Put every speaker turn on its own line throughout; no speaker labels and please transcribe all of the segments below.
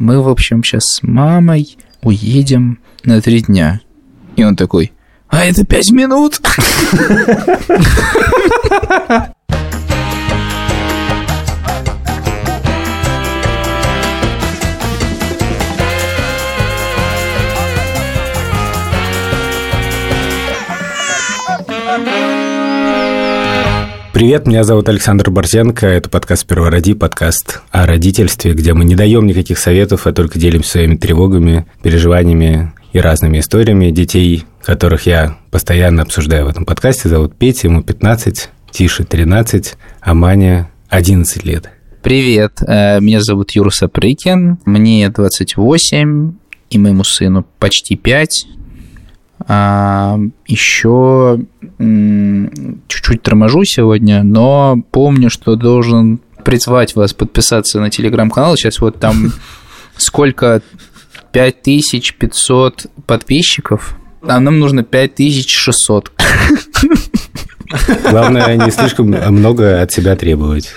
мы, в общем, сейчас с мамой уедем на три дня. И он такой, а это пять минут?
Привет, меня зовут Александр Борзенко, это подкаст «Первороди», подкаст о родительстве, где мы не даем никаких советов, а только делимся своими тревогами, переживаниями и разными историями детей, которых я постоянно обсуждаю в этом подкасте. Зовут Петя, ему 15, Тише 13, а Маня 11 лет.
Привет, э, меня зовут Юра Сапрыкин, мне 28, и моему сыну почти 5. А, еще чуть-чуть торможу сегодня, но помню, что должен призвать вас подписаться на телеграм-канал. Сейчас вот там сколько? 5500 подписчиков, а нам нужно 5600.
Главное, не слишком много от себя требовать.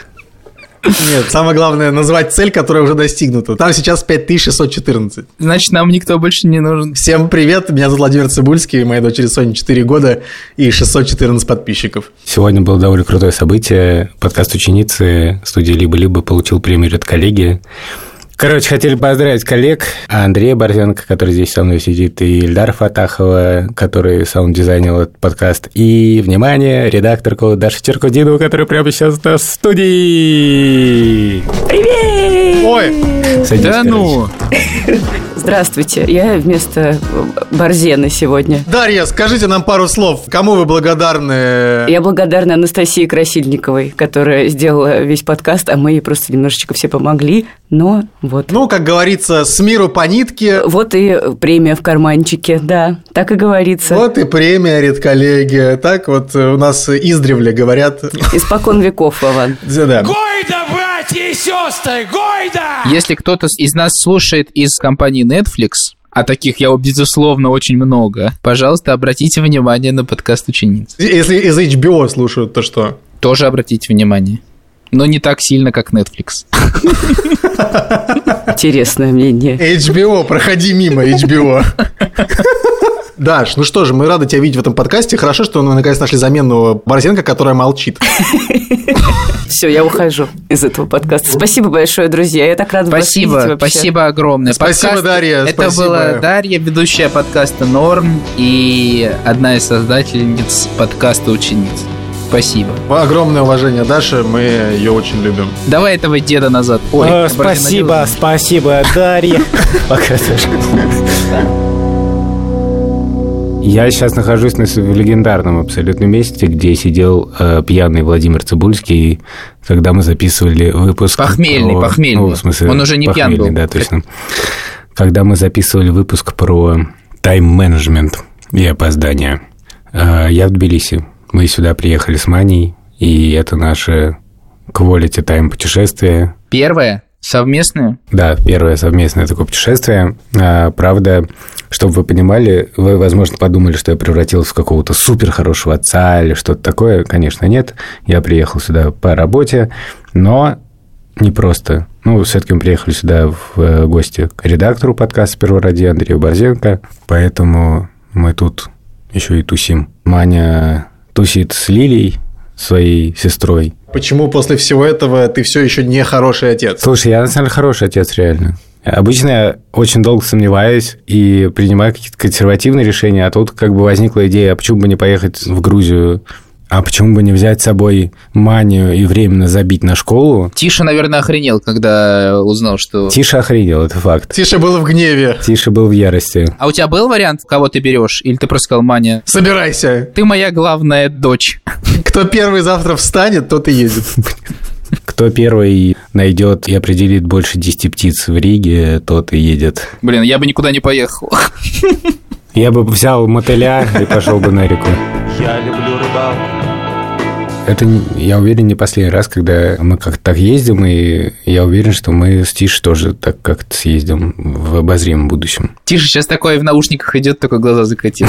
Нет, самое главное назвать цель, которая уже достигнута. Там сейчас 5614.
Значит, нам никто больше не нужен.
Всем привет, меня зовут Владимир Цибульский, моей дочери Соне 4 года и 614 подписчиков.
Сегодня было довольно крутое событие. Подкаст ученицы студии «Либо-либо» получил премию от коллеги. Короче, хотели поздравить коллег Андрея Борзенко, который здесь со мной сидит, и Ильдар Фатахова, который саунд-дизайнил этот подкаст. И, внимание, редакторку Дашу Черкудинову, которая прямо сейчас на студии.
Привет!
Ой!
Садись, да ну!
Здравствуйте, я вместо Борзены сегодня.
Дарья, скажите нам пару слов. Кому вы благодарны?
Я благодарна Анастасии Красильниковой, которая сделала весь подкаст, а мы ей просто немножечко все помогли, но вот.
Ну, как говорится, с миру по нитке.
Вот и премия в карманчике, да, так и говорится.
Вот и премия, редколлегия. Так вот у нас издревле говорят.
Испокон веков, Вован.
Да.
Гойда, братья и сестры, Гойда!
Если кто-то из нас слушает из компании Netflix, а таких я, безусловно, очень много. Пожалуйста, обратите внимание на подкаст учениц.
Если из HBO слушают, то что?
Тоже обратите внимание. Но не так сильно, как Netflix.
Интересное мнение.
HBO, проходи мимо HBO. Даш, ну что же, мы рады тебя видеть в этом подкасте. Хорошо, что мы наконец нашли замену Борзенко, которая молчит.
Все, я ухожу из этого подкаста. Спасибо большое, друзья. Я так рада
спасибо,
вас видеть
Спасибо огромное.
Спасибо,
Подкаст...
Дарья.
Это
спасибо.
была Дарья, ведущая подкаста «Норм» и одна из создательниц подкаста «Учениц». Спасибо.
Огромное уважение Даше, мы ее очень любим.
Давай этого деда назад.
Ой, О, спасибо, спасибо, Дарья. Пока, Саша. Я сейчас нахожусь на, в легендарном абсолютно месте, где сидел э, пьяный Владимир Цибульский, когда мы записывали выпуск...
Похмельный,
про,
похмельный.
Ну, в смысле,
Он уже не пьян был.
Да, точно. Когда мы записывали выпуск про тайм-менеджмент и опоздание. Э, я в Тбилиси. Мы сюда приехали с Маней, и это наше quality time путешествие.
Первое? Совместное?
Да, первое совместное такое путешествие. А, правда, чтобы вы понимали, вы, возможно, подумали, что я превратился в какого-то супер хорошего отца или что-то такое. Конечно, нет. Я приехал сюда по работе, но не просто. Ну, все-таки мы приехали сюда в гости к редактору подкаста «Сперва ради» Андрею Борзенко, поэтому мы тут еще и тусим. Маня тусит с Лилией, своей сестрой.
Почему после всего этого ты все еще не хороший отец?
Слушай, я на самом деле хороший отец, реально. Обычно я очень долго сомневаюсь и принимаю какие-то консервативные решения, а тут как бы возникла идея, а почему бы не поехать в Грузию а почему бы не взять с собой манию и временно забить на школу?
Тиша, наверное, охренел, когда узнал, что...
Тиша охренел, это факт.
Тиша был в гневе.
Тиша был в ярости.
А у тебя был вариант, кого ты берешь? Или ты просто сказал, Маня...
Собирайся.
Ты моя главная дочь.
Кто первый завтра встанет, тот и едет.
Кто первый найдет и определит больше 10 птиц в Риге, тот и едет.
Блин, я бы никуда не поехал.
Я бы взял мотыля и пошел бы на реку.
Я люблю рыбалку.
Это, я уверен, не последний раз, когда мы как-то так ездим, и я уверен, что мы с Тиш тоже так как-то съездим в обозримом будущем.
Тише сейчас такое в наушниках идет, такой глаза закатил.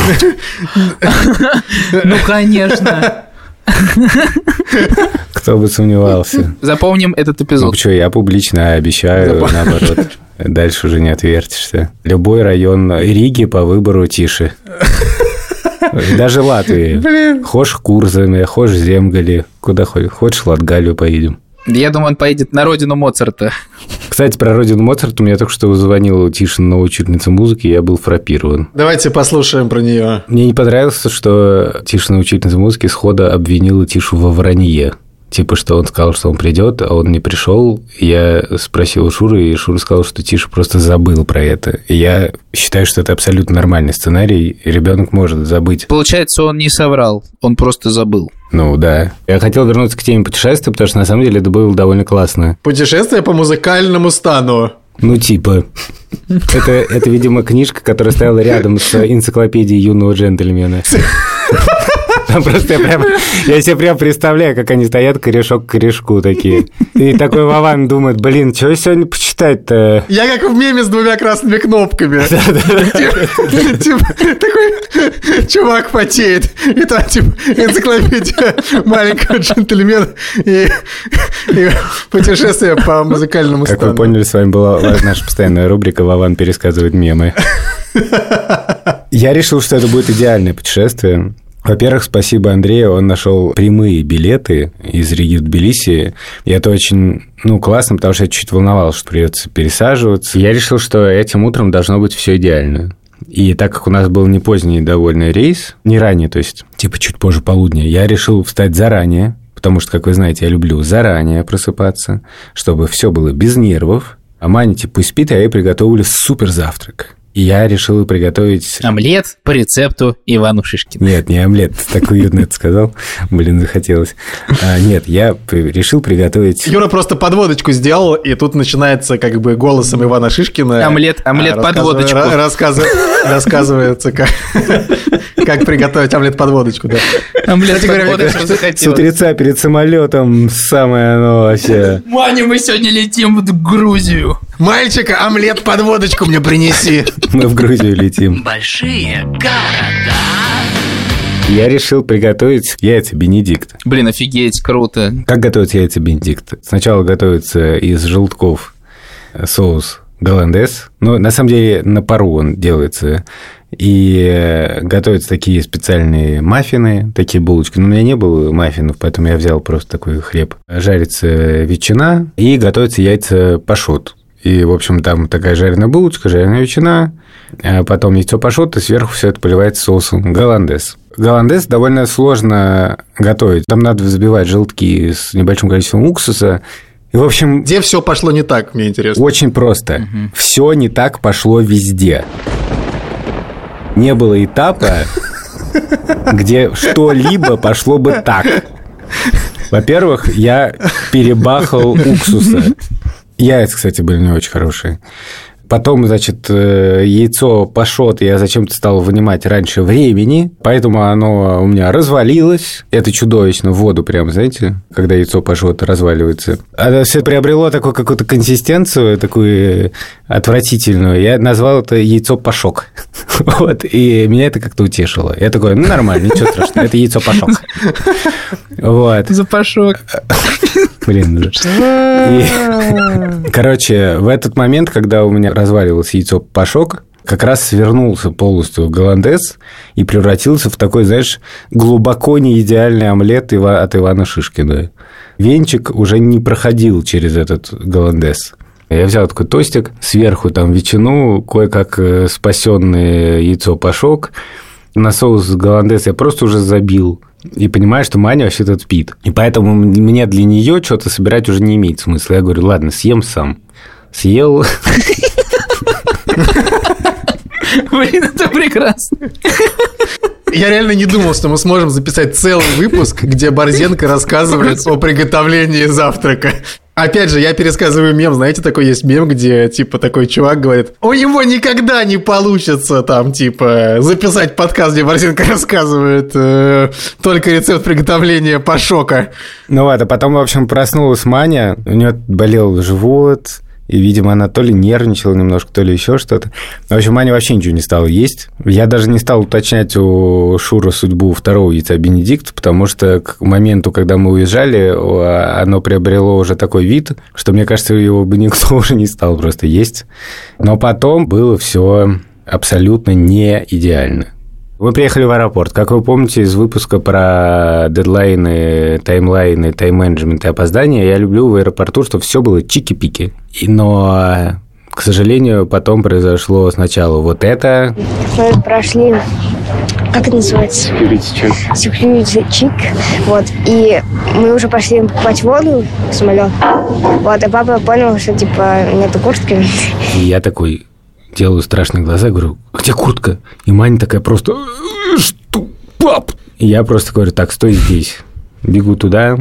Ну, конечно.
Кто бы сомневался.
Запомним этот
Ну,
эпизод.
что, я публично обещаю, наоборот. Дальше уже не отвертишься. Любой район Риги по выбору тише. Даже Латвии.
Блин.
Хошь Курзами, хошь Земгали. Куда хочешь? Хочешь, Латгалию поедем.
Я думаю, он поедет на родину Моцарта.
Кстати, про родину Моцарта мне только что звонила Тишина, новая учительница музыки, и я был фрапирован.
Давайте послушаем про нее.
Мне не понравилось, что Тишина, учительница музыки, схода обвинила Тишу во вранье. Типа, что он сказал, что он придет, а он не пришел. Я спросил у Шуры, и Шура сказал, что Тиша просто забыл про это. И я считаю, что это абсолютно нормальный сценарий. Ребенок может забыть.
Получается, он не соврал, он просто забыл.
Ну да. Я хотел вернуться к теме путешествия, потому что на самом деле это было довольно классно.
Путешествие по музыкальному стану.
Ну, типа. Это, это, видимо, книжка, которая стояла рядом с энциклопедией юного джентльмена. Там просто я прям, я себе прям представляю, как они стоят корешок к корешку такие. И такой Вован думает, блин, что сегодня почитать-то?
Я как в меме с двумя красными кнопками. Типа, Такой чувак потеет. И там, типа, энциклопедия маленького джентльмена и путешествие по музыкальному
Как вы
стану.
поняли, с вами была наша постоянная рубрика «Вован пересказывает мемы». Я решил, что это будет идеальное путешествие. Во-первых, спасибо Андрею, он нашел прямые билеты из Риги в Тбилиси. И это очень, ну, классно, потому что я чуть волновался, что придется пересаживаться. Я решил, что этим утром должно быть все идеально. И так как у нас был не поздний довольно рейс, не ранее, то есть типа чуть позже полудня, я решил встать заранее, потому что, как вы знаете, я люблю заранее просыпаться, чтобы все было без нервов. А Маня типа спит, а я ей приготовлю супер завтрак. И я решил приготовить...
Омлет по рецепту Ивану Шишкину.
Нет, не омлет, так уютно это сказал. Блин, захотелось. А, нет, я решил приготовить...
Юра просто подводочку сделал, и тут начинается как бы голосом Ивана Шишкина.
Омлет- омлет
а,
под
рассказыва-
водочку.
ра- рассказыва- Рассказывается, как, как приготовить омлет под водочку, да.
Омлет
Кстати говоря,
под
мне
водочку
С
захотелось.
утреца перед самолетом самое оно вообще...
Маня, мы сегодня летим в Грузию.
Мальчик, омлет под водочку мне принеси.
Мы в Грузию летим.
Большие города.
Я решил приготовить яйца Бенедикт.
Блин, офигеть, круто.
Как готовить яйца Бенедикт? Сначала готовится из желтков соус голландес. Ну, на самом деле, на пару он делается. И э, готовятся такие специальные маффины, такие булочки. Но у меня не было маффинов, поэтому я взял просто такой хлеб. Жарится ветчина и готовятся яйца пашот. И, в общем, там такая жареная булочка, жареная ветчина, а потом яйцо пашот, и сверху все это поливается соусом голландес. Голландес довольно сложно готовить. Там надо взбивать желтки с небольшим количеством уксуса. И, в общем,
Где все пошло не так, мне интересно.
очень просто. Все не так пошло везде. Не было этапа, где что-либо пошло бы так. Во-первых, я перебахал уксуса. Яйца, кстати, были не очень хорошие. Потом, значит, э, яйцо пашот я зачем-то стал вынимать раньше времени, поэтому оно у меня развалилось. Это чудовищно, в воду прям, знаете, когда яйцо пашот разваливается. Это все приобрело такую какую-то консистенцию, такую отвратительную. Я назвал это яйцо пашок. Вот, и меня это как-то утешило. Я такой, ну, нормально, ничего страшного, это яйцо пашок. Вот.
Запашок.
Блин, короче, в этот момент, когда у меня разваливалось яйцо пашок, как раз свернулся полностью голландес и превратился в такой, знаешь, глубоко не идеальный омлет от Ивана Шишкина. Венчик уже не проходил через этот голландес. Я взял такой тостик, сверху там ветчину, кое-как э, спасенное яйцо пашок, на соус голландес я просто уже забил. И понимаю, что Маня вообще тут спит. И поэтому мне для нее что-то собирать уже не имеет смысла. Я говорю, ладно, съем сам. Съел.
Блин, это прекрасно.
Я реально не думал, что мы сможем записать целый выпуск, где Борзенко рассказывает о приготовлении завтрака. Опять же, я пересказываю мем. Знаете, такой есть мем, где, типа, такой чувак говорит, у него никогда не получится, там, типа, записать подкаст, где Борзенко рассказывает э, только рецепт приготовления пашока.
Ну вот, а потом, в общем, проснулась Маня, у нее болел живот, И, видимо, она то ли нервничала немножко, то ли еще что-то. В общем, Аня вообще ничего не стала есть. Я даже не стал уточнять у Шура судьбу второго яйца Бенедикт, потому что к моменту, когда мы уезжали, оно приобрело уже такой вид, что, мне кажется, его бы никто уже не стал просто есть. Но потом было все абсолютно не идеально. Мы приехали в аэропорт. Как вы помните из выпуска про дедлайны, таймлайны, тайм-менеджмент и опоздания, я люблю в аэропорту, чтобы все было чики-пики. И, но, к сожалению, потом произошло сначала вот это.
Мы прошли как это называется?
Security check.
Security check. Вот. И мы уже пошли покупать воду в самолет. Вот. И папа понял, что типа нету куртки.
И я такой, делаю страшные глаза, говорю, где куртка? И Маня такая просто, «Э, что, пап? И я просто говорю, так, стой здесь. Бегу туда,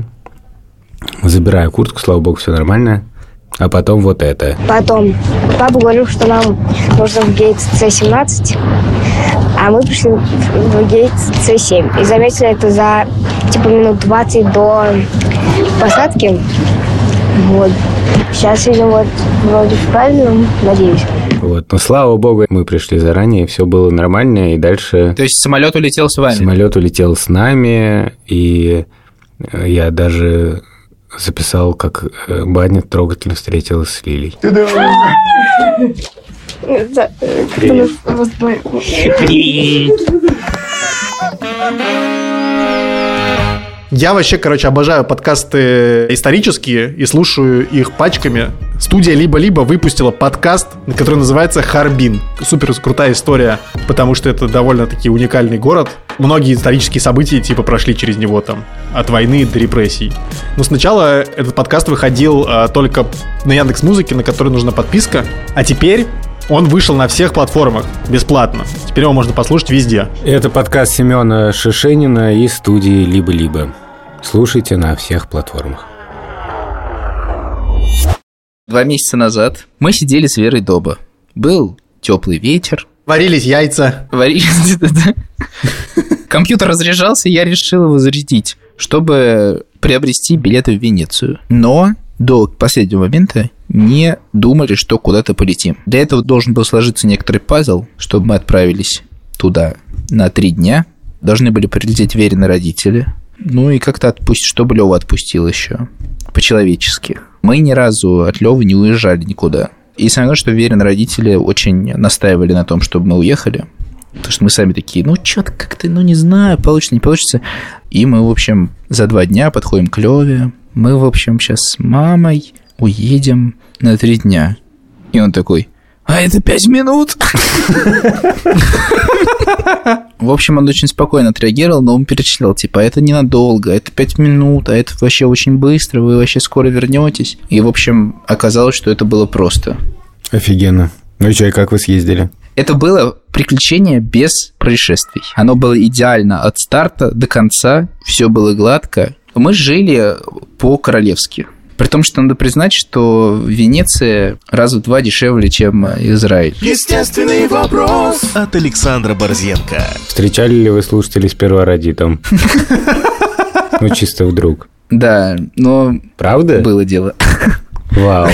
забираю куртку, слава богу, все нормально. А потом вот это.
Потом папа говорил, что нам нужно в гейт С-17, а мы пришли в гейт С-7. И заметили это за типа минут 20 до посадки. Вот. Сейчас видим вот вроде в правильном, надеюсь.
Вот. Но слава богу, мы пришли заранее, все было нормально, и дальше
То есть самолет улетел с вами?
самолет улетел с нами, и э, я даже записал, как э, Баня трогательно встретилась с Лилей.
Я вообще, короче, обожаю подкасты исторические и слушаю их пачками. Студия «Либо-либо» выпустила подкаст, который называется «Харбин». Супер крутая история, потому что это довольно-таки уникальный город. Многие исторические события типа прошли через него там, от войны до репрессий. Но сначала этот подкаст выходил а, только на Яндекс Музыке, на который нужна подписка. А теперь он вышел на всех платформах бесплатно. Теперь его можно послушать везде.
Это подкаст Семена Шишенина из студии «Либо-либо». Слушайте на всех платформах.
Два месяца назад мы сидели с Верой Доба. Был теплый ветер,
Варились яйца.
варились... Компьютер разряжался, и я решил его зарядить, чтобы приобрести билеты в Венецию. Но до последнего момента не думали, что куда-то полетим. Для этого должен был сложиться некоторый пазл, чтобы мы отправились туда на три дня. Должны были прилететь Верины родители. Ну и как-то отпустить, чтобы Лева отпустил еще. По-человечески. Мы ни разу от Левы не уезжали никуда. И самое главное, что Верин родители очень настаивали на том, чтобы мы уехали. Потому что мы сами такие, ну, что-то как-то, ну, не знаю, получится, не получится. И мы, в общем, за два дня подходим к Леве. Мы, в общем, сейчас с мамой уедем на три дня. И он такой, а это пять минут? В общем, он очень спокойно отреагировал, но он перечислял, типа, это ненадолго, это пять минут, а это вообще очень быстро, вы вообще скоро вернетесь. И, в общем, оказалось, что это было просто.
Офигенно. Ну и что, и как вы съездили?
Это было приключение без происшествий. Оно было идеально от старта до конца, все было гладко. Мы жили по-королевски. При том, что надо признать, что Венеция раза в два дешевле, чем Израиль.
Естественный вопрос от Александра Борзенко.
Встречали ли вы слушателей с первородитом? Ну, чисто вдруг.
Да, но
Правда?
было дело.
Вау.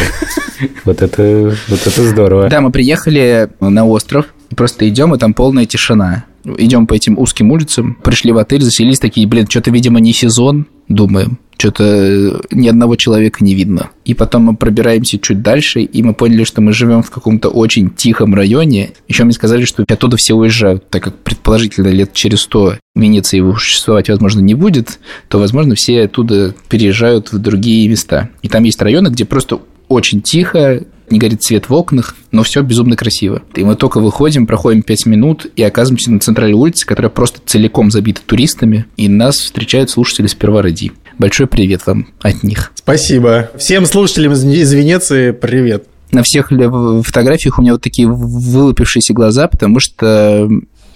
Вот это, вот это здорово.
Да, мы приехали на остров, просто идем, и там полная тишина. Идем по этим узким улицам, пришли в отель, заселились такие, блин, что-то, видимо, не сезон, думаем. Что-то ни одного человека не видно. И потом мы пробираемся чуть дальше, и мы поняли, что мы живем в каком-то очень тихом районе. Еще мне сказали, что оттуда все уезжают, так как предположительно лет через сто Венеции существовать, возможно, не будет, то, возможно, все оттуда переезжают в другие места. И там есть районы, где просто очень тихо, не горит свет в окнах, но все безумно красиво. И мы только выходим, проходим 5 минут и оказываемся на центральной улице, которая просто целиком забита туристами, и нас встречают слушатели с Первороди. Большой привет вам от них.
Спасибо. Всем слушателям из- Венеции привет.
На всех фотографиях у меня вот такие вылупившиеся глаза, потому что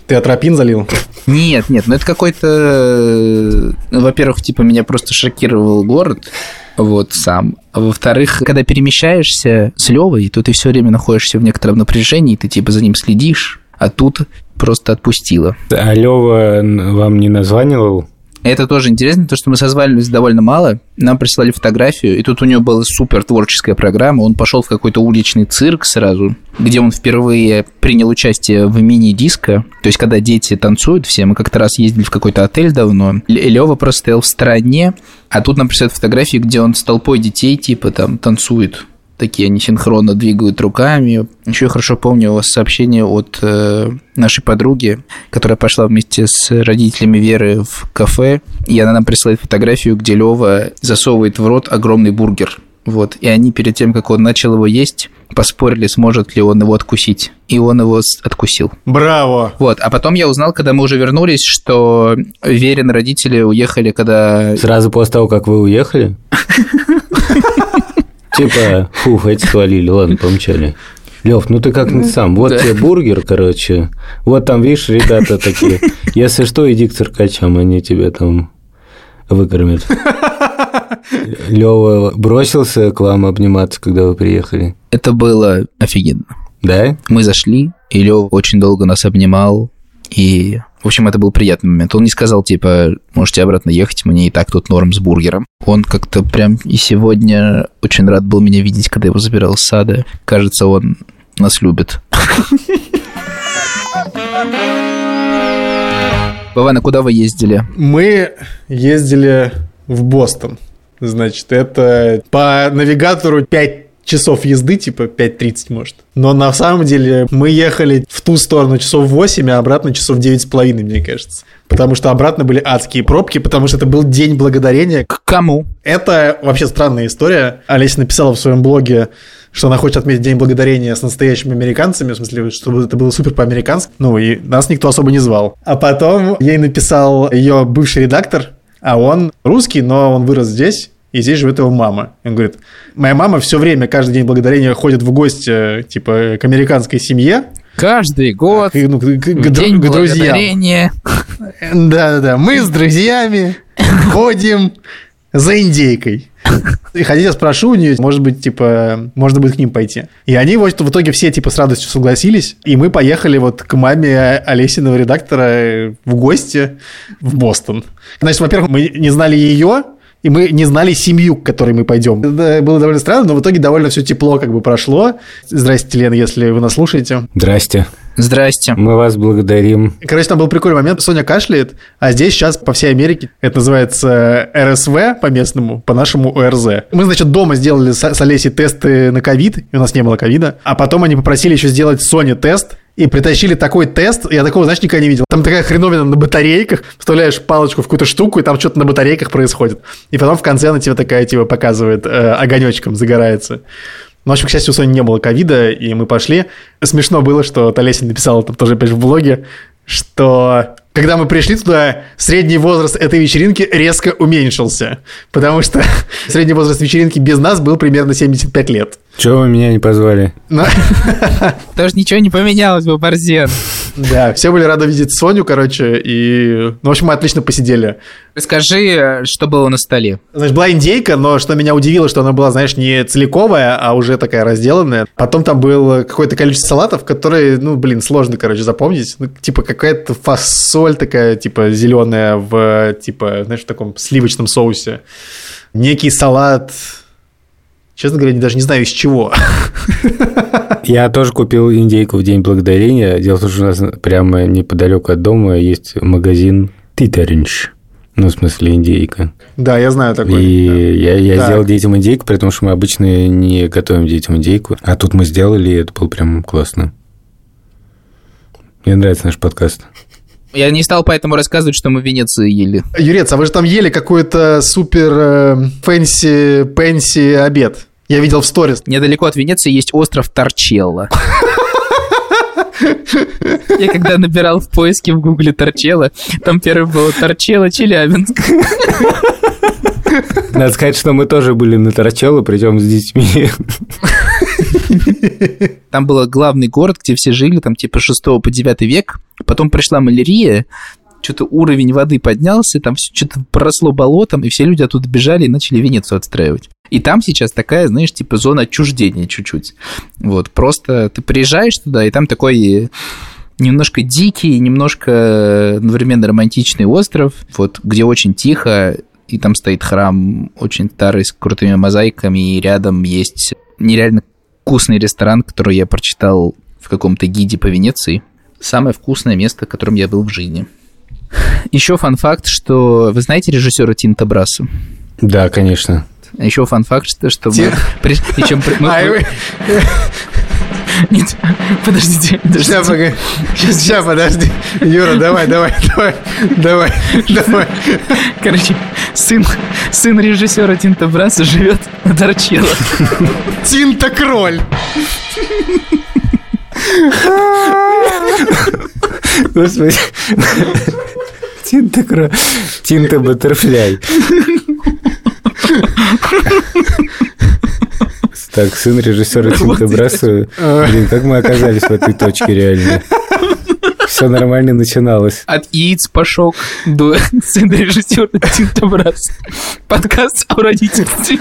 Ты атропин залил?
Нет, нет, ну это какой-то... э, Во-первых, типа, меня просто шокировал город, вот, сам. А во-вторых, когда перемещаешься с Левой, то ты все время находишься в некотором напряжении, ты типа за ним следишь, а тут просто отпустила.
А Лева вам не названивал?
Это тоже интересно, то, что мы созвались довольно мало, нам прислали фотографию, и тут у него была супер творческая программа, он пошел в какой-то уличный цирк сразу, где он впервые принял участие в мини-диско, то есть когда дети танцуют все, мы как-то раз ездили в какой-то отель давно, Лева просто стоял в стороне, а тут нам присылают фотографии, где он с толпой детей, типа, там, танцует такие они синхронно двигают руками. Еще я хорошо помню у вас сообщение от э, нашей подруги, которая пошла вместе с родителями Веры в кафе, и она нам присылает фотографию, где Лева засовывает в рот огромный бургер. Вот. И они перед тем, как он начал его есть, поспорили, сможет ли он его откусить. И он его откусил.
Браво!
Вот. А потом я узнал, когда мы уже вернулись, что Верин родители уехали, когда...
Сразу после того, как вы уехали? Типа, фух, эти свалили, ладно, помчали. Лев, ну ты как ты сам. Вот тебе бургер, короче. Вот там, видишь, ребята такие. Если что, иди к циркачам, они тебя там выкормят. Лева бросился к вам обниматься, когда вы приехали.
Это было офигенно.
Да?
Мы зашли, и Лева очень долго нас обнимал, и в общем, это был приятный момент. Он не сказал, типа, можете обратно ехать, мне и так тут норм с бургером. Он как-то прям и сегодня очень рад был меня видеть, когда его забирал с сада. Кажется, он нас любит. Вован, а куда вы ездили?
Мы ездили в Бостон. Значит, это по навигатору 5 часов езды, типа 5.30 может. Но на самом деле мы ехали в ту сторону часов 8, а обратно часов 9,5, мне кажется. Потому что обратно были адские пробки, потому что это был день благодарения.
К кому?
Это вообще странная история. Олеся написала в своем блоге, что она хочет отметить День благодарения с настоящими американцами, в смысле, чтобы это было супер по-американски. Ну, и нас никто особо не звал. А потом ей написал ее бывший редактор, а он русский, но он вырос здесь, и здесь живет его мама. Он говорит, моя мама все время, каждый день благодарения ходит в гости, типа, к американской семье.
Каждый год.
К, ну, к, к,
День
к
благодарения.
Да-да-да, мы с друзьями ходим за индейкой. И хотя я спрошу у нее, может быть, типа, можно будет к ним пойти. И они вот в итоге все, типа, с радостью согласились, и мы поехали вот к маме Олесиного редактора в гости в Бостон. Значит, во-первых, мы не знали ее, и мы не знали семью, к которой мы пойдем. Это было довольно странно, но в итоге довольно все тепло как бы прошло. Здрасте, Лена, если вы нас слушаете.
Здрасте.
Здрасте.
Мы вас благодарим.
Короче, там был прикольный момент. Соня кашляет, а здесь сейчас по всей Америке это называется РСВ по-местному, по-нашему ОРЗ. Мы, значит, дома сделали с, с Олесей тесты на ковид, и у нас не было ковида. А потом они попросили еще сделать Соне тест, и притащили такой тест, я такого, знаешь, никогда не видел. Там такая хреновина на батарейках, вставляешь палочку в какую-то штуку, и там что-то на батарейках происходит. И потом в конце она тебе такая, типа, показывает, э, огонечком загорается. Ну, в общем, к счастью, у Сони не было ковида, и мы пошли. Смешно было, что Толесин написал там тоже опять же в блоге, что когда мы пришли туда, средний возраст этой вечеринки резко уменьшился, потому что средний возраст вечеринки без нас был примерно 75 лет.
Чего вы меня не позвали?
Но-
Тоже ничего не поменялось бы, Борзен.
Да, все были рады видеть Соню, короче, и... Ну, в общем, мы отлично посидели.
Расскажи, что было на столе.
Значит, была индейка, но что меня удивило, что она была, знаешь, не целиковая, а уже такая разделанная. Потом там было какое-то количество салатов, которые, ну, блин, сложно, короче, запомнить. Ну, типа какая-то фасоль такая, типа, зеленая в, типа, знаешь, в таком сливочном соусе. Некий салат... Честно говоря, даже не знаю из чего.
Я тоже купил индейку в День Благодарения. Дело в том, что у нас прямо неподалеку от дома есть магазин Титеринч. Ну, в смысле, индейка.
Да, я знаю такой.
И я, я
Так.
сделал детям индейку, при том, что мы обычно не готовим детям индейку. А тут мы сделали, и это было прям классно. Мне нравится наш подкаст.
Я не стал поэтому рассказывать, что мы в Венеции ели.
Юрец, а вы же там ели какой-то супер э, fancy, pantsy обед. Я видел в сторис.
Недалеко от Венеции есть остров Торчелло. Я когда набирал в поиске в гугле Торчелло, там первое было Торчелло, Челябинск.
Надо сказать, что мы тоже были на Торчелло, причем с детьми.
Там был главный город, где все жили, там типа 6 по 9 век. Потом пришла малярия, что-то уровень воды поднялся, там все что-то поросло болотом, и все люди оттуда бежали и начали Венецию отстраивать. И там сейчас такая, знаешь, типа зона отчуждения чуть-чуть. Вот, просто ты приезжаешь туда, и там такой немножко дикий, немножко одновременно романтичный остров, вот где очень тихо, и там стоит храм очень старый, с крутыми мозаиками, и рядом есть нереально вкусный ресторан, который я прочитал в каком-то гиде по Венеции. Самое вкусное место, в котором я был в жизни. Еще фан-факт, что вы знаете режиссера Тинта Браса?
Да, конечно.
Еще фан-факт, что, что мы... Причем Нет, подождите.
Сейчас, погоди. Сейчас, подожди. Юра, давай, давай, давай, давай, давай.
Короче, сын, сын режиссера Тинта Браса живет на Торчелло.
Тинта Кроль.
Господи. Тинта кро... Тинта баттерфляй. Так, сын режиссера Тинта Браса. Блин, как мы оказались в этой точке реально. Все нормально начиналось.
От яиц пошок до сына режиссера Тинта Браса. Подкаст о родительстве.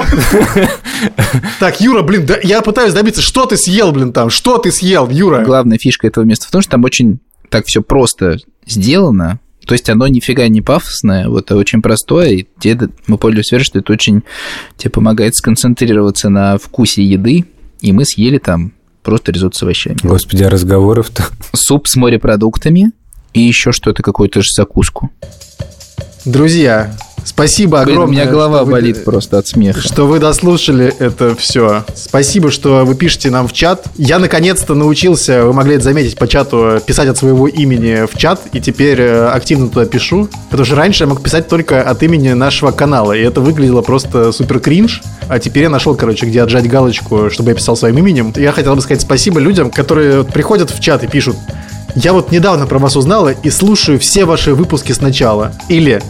Так, Юра, блин, да, я пытаюсь добиться, что ты съел, блин, там? Что ты съел, Юра?
Главная фишка этого места в том, что там очень так все просто сделано. То есть оно нифига не пафосное, вот, а очень простое, и тебе, мы пользуемся верой, что это очень тебе помогает сконцентрироваться на вкусе еды, и мы съели там просто ризотто с овощами.
Господи, а разговоров-то...
Суп с морепродуктами и еще что-то, какую-то же закуску.
Друзья, спасибо огромное.
у меня голова
вы-
болит просто от смеха.
Что вы дослушали это все. Спасибо, что вы пишете нам в чат. Я наконец-то научился, вы могли это заметить по чату, писать от своего имени в чат, и теперь э, активно туда пишу. Потому что раньше я мог писать только от имени нашего канала, и это выглядело просто супер кринж. А теперь я нашел, короче, где отжать галочку, чтобы я писал своим именем. Я хотел бы сказать спасибо людям, которые приходят в чат и пишут я вот недавно про вас узнала и слушаю все ваши выпуски сначала. Или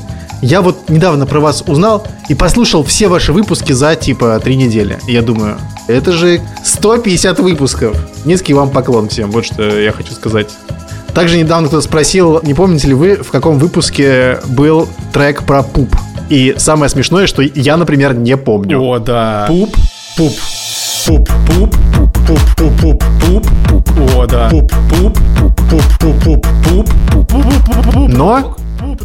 я вот недавно про вас узнал и послушал все ваши выпуски за типа три недели. Я думаю, это же 150 выпусков. Низкий вам поклон всем, вот что я хочу сказать. Также недавно кто-то спросил, не помните ли вы, в каком выпуске был трек про пуп. И самое смешное, что я, например, не помню.
О, да.
Пуп, пуп,
Пуп, пуп, пуп, пуп, пуп, пуп, пуп, пуп. О, да.
пуп, пуп, пуп, пуп, пуп, пуп. Но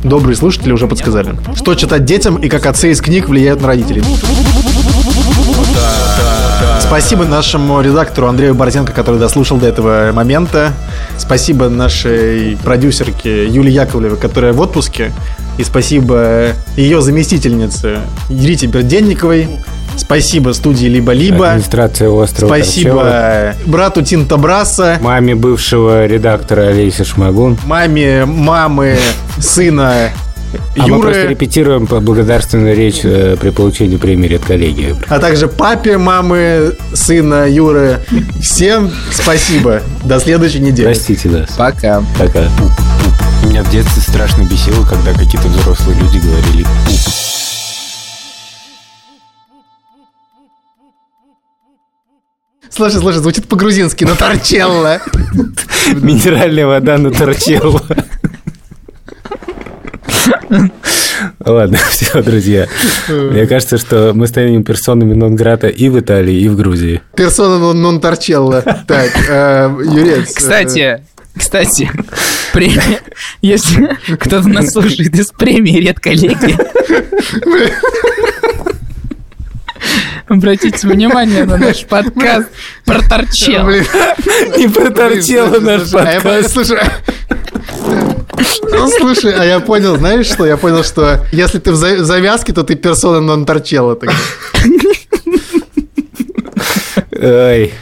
добрые слушатели уже подсказали, что читать детям и как отцы из книг влияют на родителей. Спасибо нашему редактору Андрею Борзенко, который дослушал до этого момента. Спасибо нашей продюсерке Юлии Яковлевой, которая в отпуске. И спасибо ее заместительнице Рите Берденниковой. Спасибо студии «Либо-либо».
Администрация острова.
Спасибо брату Тинта Браса.
Маме бывшего редактора Олеся Шмагун.
маме, мамы, сына
А мы просто
Юры,
репетируем по- благодарственную речь э, при получении премии редколлегии.
а также папе, мамы, сына Юры. Всем спасибо. До следующей недели.
Простите нас.
Пока.
Пока.
Меня в детстве страшно бесило, когда какие-то взрослые люди говорили «пуп».
Слушай, слушай, звучит по-грузински, но торчелло.
Минеральная вода на торчелло. Ладно, все, друзья. Мне кажется, что мы станем персонами нон-грата и в Италии, и в Грузии.
Персона нон, нон торчелло. Так, э, Юрец. э,
Кстати, кстати, премия, если кто-то нас слушает из премии редколлегии, обратите внимание на наш подкаст про торчел.
блин,
Не про торчелло наш
а
подкаст.
Слушай, ну, слушай, а я понял, знаешь что? Я понял, что если ты в за- завязке, то ты персона нон торчелло. тогда.
Ой,